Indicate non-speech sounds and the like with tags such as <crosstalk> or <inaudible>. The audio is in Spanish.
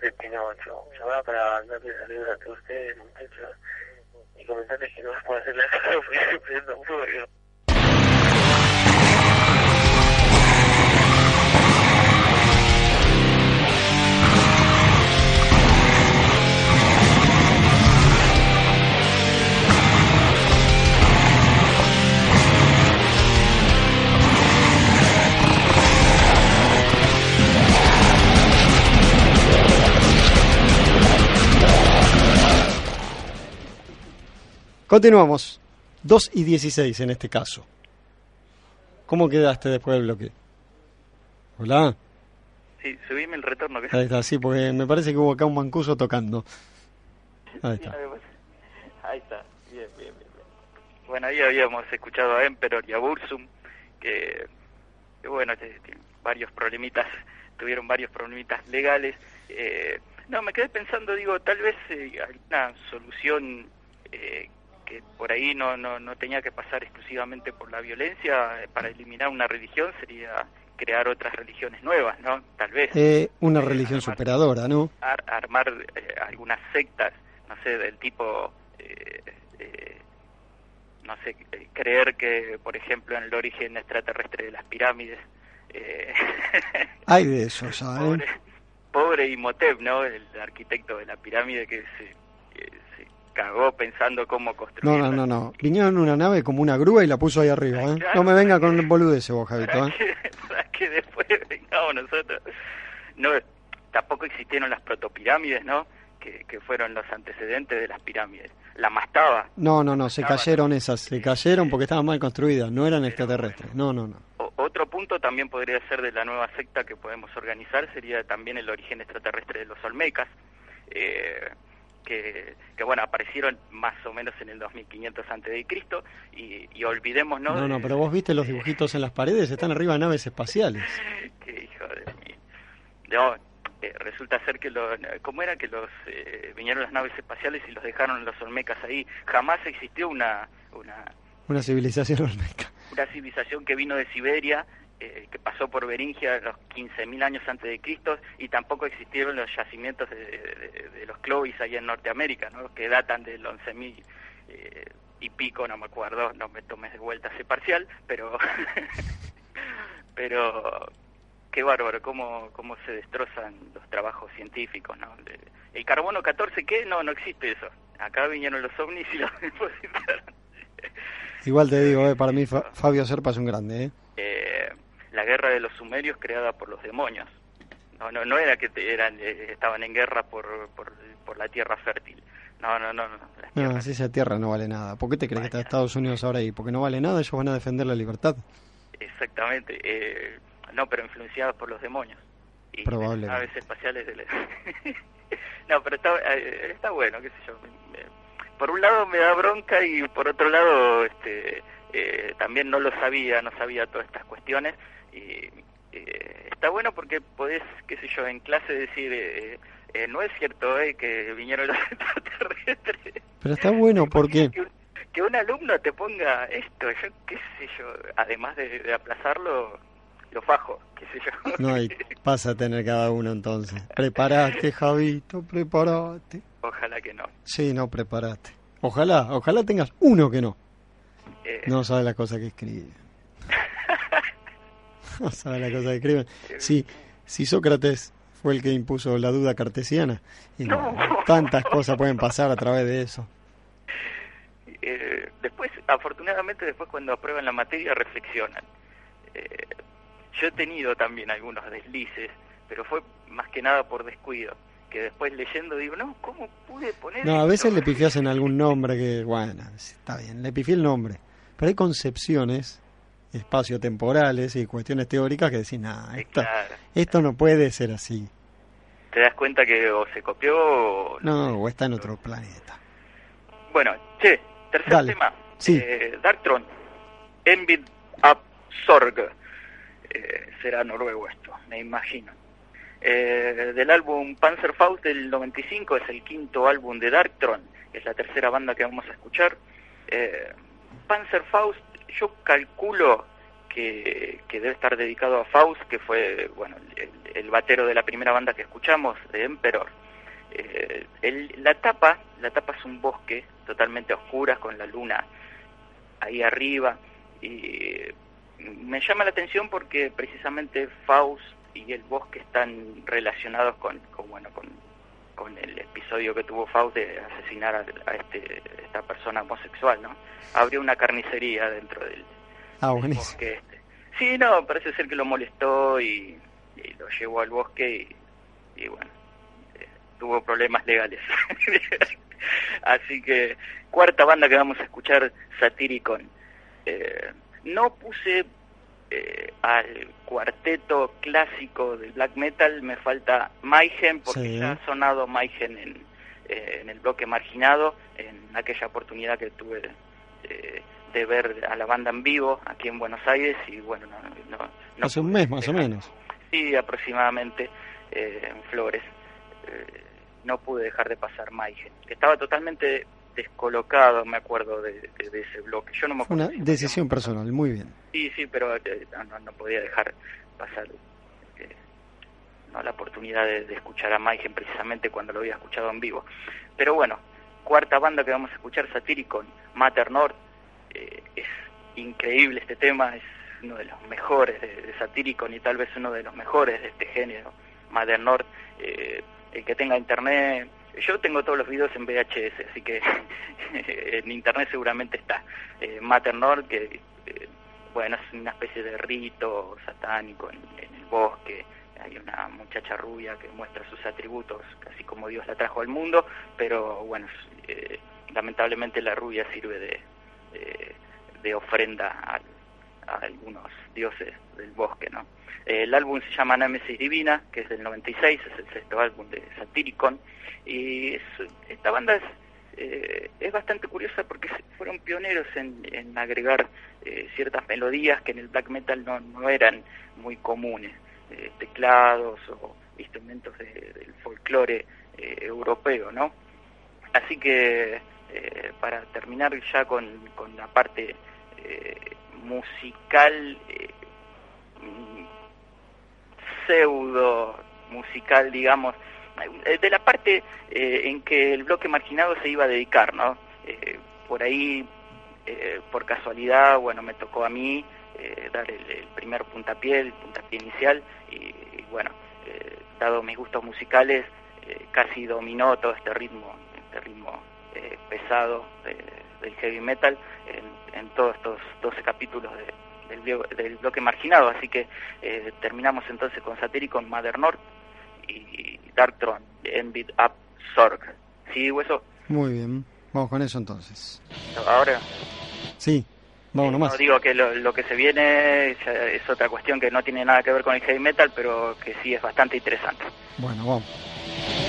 de Pinocho. Llamaba para darle saludos a todos ustedes, muchachos, y comentarles que no vamos a hacer la cara <laughs> porque prendo fuego. Continuamos. 2 y 16 en este caso. ¿Cómo quedaste después del bloque? Hola. Sí, subime el retorno. Ahí está, sí, porque me parece que hubo acá un mancuso tocando. Ahí está. Ahí está, bien, bien, bien. Bueno, ahí habíamos escuchado a Emperor y a Bursum, que, que bueno, varios problemitas, tuvieron varios problemitas legales. Eh, no, me quedé pensando, digo, tal vez eh, alguna solución eh, que por ahí no, no, no tenía que pasar exclusivamente por la violencia, eh, para eliminar una religión sería crear otras religiones nuevas, ¿no? Tal vez. Eh, una religión superadora, ¿no? armar eh, algunas sectas, no sé, del tipo, eh, no sé, creer que, por ejemplo, en el origen extraterrestre de las pirámides... <laughs> Hay de eso, ¿sabes? Pobre, pobre Imhotep, ¿no? El arquitecto de la pirámide que se cagó pensando cómo construir. No, no, no, no. Vinieron una nave como una grúa y la puso ahí arriba, ¿eh? no me venga con ese vos, Javito, ¿eh? Para que, <laughs> después vengamos nosotros. No, tampoco existieron las protopirámides, ¿no? Que, que fueron los antecedentes de las pirámides. La mastaba. No, no, no, se cayeron esas, se cayeron porque estaban mal construidas, no eran extraterrestres. No, no, no. otro punto también podría ser de la nueva secta que podemos organizar sería también el origen extraterrestre de los Olmecas. Eh, que, que, bueno, aparecieron más o menos en el 2500 antes de Cristo y, y olvidémonos... No, no, pero vos viste los dibujitos en las paredes, están arriba naves espaciales. <laughs> Qué hijo de mí. No, eh, resulta ser que, lo, ¿cómo era que los eh, vinieron las naves espaciales y los dejaron los olmecas ahí? Jamás existió una... Una, una civilización olmeca. Una civilización que vino de Siberia eh, que pasó por Beringia los 15.000 años antes de Cristo y tampoco existieron los yacimientos de, los Clovis ahí en Norteamérica, ¿no? que datan del 11.000 eh, y pico, no me acuerdo, no me tomes de vuelta ese parcial, pero <laughs> pero qué bárbaro cómo, cómo se destrozan los trabajos científicos, ¿no? El carbono 14, ¿qué? No, no existe eso. Acá vinieron los ovnis y los <laughs> depositaron. Igual te digo, eh, para mí Fabio Serpa es un grande, ¿eh? Eh la guerra de los sumerios creada por los demonios. No, no, no era que eran, eh, estaban en guerra por, por, la tierra fértil. No, no, no. No, esa tierra no vale nada. ¿Por qué te crees que está Estados Unidos ahora ahí? Porque no vale nada, ellos van a defender la libertad. Exactamente. Eh, no, pero influenciados por los demonios. Y Probablemente. Naves espaciales. De <laughs> no, pero está, eh, está bueno, qué sé yo. Por un lado me da bronca y por otro lado este, también no lo sabía, no sabía todas estas cuestiones y eh, está bueno porque podés, qué sé yo, en clase decir, eh, eh, no es cierto eh, que vinieron los <laughs> extraterrestres. Pero está bueno porque... Que, un alumno te ponga esto, yo qué sé yo, además de, aplazarlo, lo fajo, qué sé yo. No, y <laughs> pasa a tener cada uno entonces. Preparate, Javito, preparate. Ojalá que no. Sí, no, preparate. Ojalá, ojalá tengas uno que no. No sabe la cosa que escribe. No <laughs> sabe la cosa que escriben. Sí, si Sócrates fue el que impuso la duda cartesiana, y tantas cosas pueden pasar a través de eso. Eh, después, afortunadamente, después cuando aprueban la materia reflexionan. Eh, yo he tenido también algunos deslices, pero fue más que nada por descuido. Que después leyendo digo, no, ¿cómo pude poner.? No, a veces le pifias en algún nombre que, bueno, está bien, le pifié el nombre. Pero hay concepciones espacio-temporales y cuestiones teóricas que decís, nada, esto, esto no puede ser así. Te das cuenta que o se copió o... No, o está en otro planeta. Bueno, che, tercer tema. Sí. Eh, Darktron, Envid Absorg. Eh, será noruego esto, me imagino. Eh, del álbum Panzerfaust del 95, es el quinto álbum de Darktron, es la tercera banda que vamos a escuchar. Eh, Panzerfaust yo calculo que, debe estar dedicado a Faust, que fue bueno el, el batero de la primera banda que escuchamos, de Emperor. Eh, la tapa, la tapa es un bosque totalmente oscura con la luna ahí arriba y me llama la atención porque precisamente Faust y el bosque están relacionados con, con bueno con, con el episodio que tuvo Faust de asesinar a, este esta persona homosexual, ¿no? Abrió una carnicería dentro del, ah, bosque este. Sí, no, parece ser que lo molestó y, lo llevó al bosque y, bueno, eh, tuvo problemas legales. <laughs> Así que cuarta banda que vamos a escuchar, Satyricon. Eh, no puse eh, al cuarteto clásico del black metal, me falta Mayhem, porque ya ha sonado Mayhem en, eh, en el bloque marginado, en aquella oportunidad que tuve eh, de ver a la banda en vivo aquí en Buenos Aires, y bueno, no, no, hace un mes más o menos. Sí, aproximadamente en Flores. no pude dejar de pasar Mayhem, estaba totalmente descolocado, me acuerdo de, ese bloque. Yo no me Una decisión personal, muy bien. Sí, sí, pero eh, no, podía dejar pasar eh, no la oportunidad de, escuchar a Maigen precisamente cuando lo había escuchado en vivo. Pero bueno, cuarta banda que vamos a escuchar, Satyricon, Mater Nord, eh, es increíble este tema, es uno de los mejores de, de Satyricon y tal vez uno de los mejores de este género, Mater Nord. el que tenga internet yo tengo todos los videos en VHS, así que <laughs> en internet seguramente está. Eh, Mater Nord, que eh, bueno, es una especie de rito satánico en, el bosque. Hay una muchacha rubia que muestra sus atributos, casi como Dios la trajo al mundo, pero bueno, eh, lamentablemente la rubia sirve de, de ofrenda a, algunos dioses del bosque, ¿no? el álbum se llama Nemesis Divina, que es del 96, es el sexto álbum de Satyricon, y esta banda es, eh, es bastante curiosa porque fueron pioneros en, agregar eh, ciertas melodías que en el black metal no, no eran muy comunes, eh, teclados o instrumentos del folclore europeo, ¿no? Así que para terminar ya con, con la parte musical pseudo musical, digamos, eh, de la parte eh, en que el bloque marginado se iba a dedicar, ¿no? Eh, por ahí, por casualidad, bueno, me tocó a mí dar el, primer puntapié, el puntapié inicial, y, bueno, dado mis gustos musicales, casi dominó todo este ritmo, este ritmo pesado del heavy metal en todos estos 12 capítulos de, del, bloque marginado. Así que eh, terminamos entonces con Satyricon, Mother North y Darktron, Envid Up Sorg. ¿Sí, Hueso? Muy bien, vamos con eso entonces. ¿Ahora? Sí, vamos nomás. No digo que lo, que se viene es, otra cuestión que no tiene nada que ver con el heavy metal, pero que sí es bastante interesante. Bueno, vamos.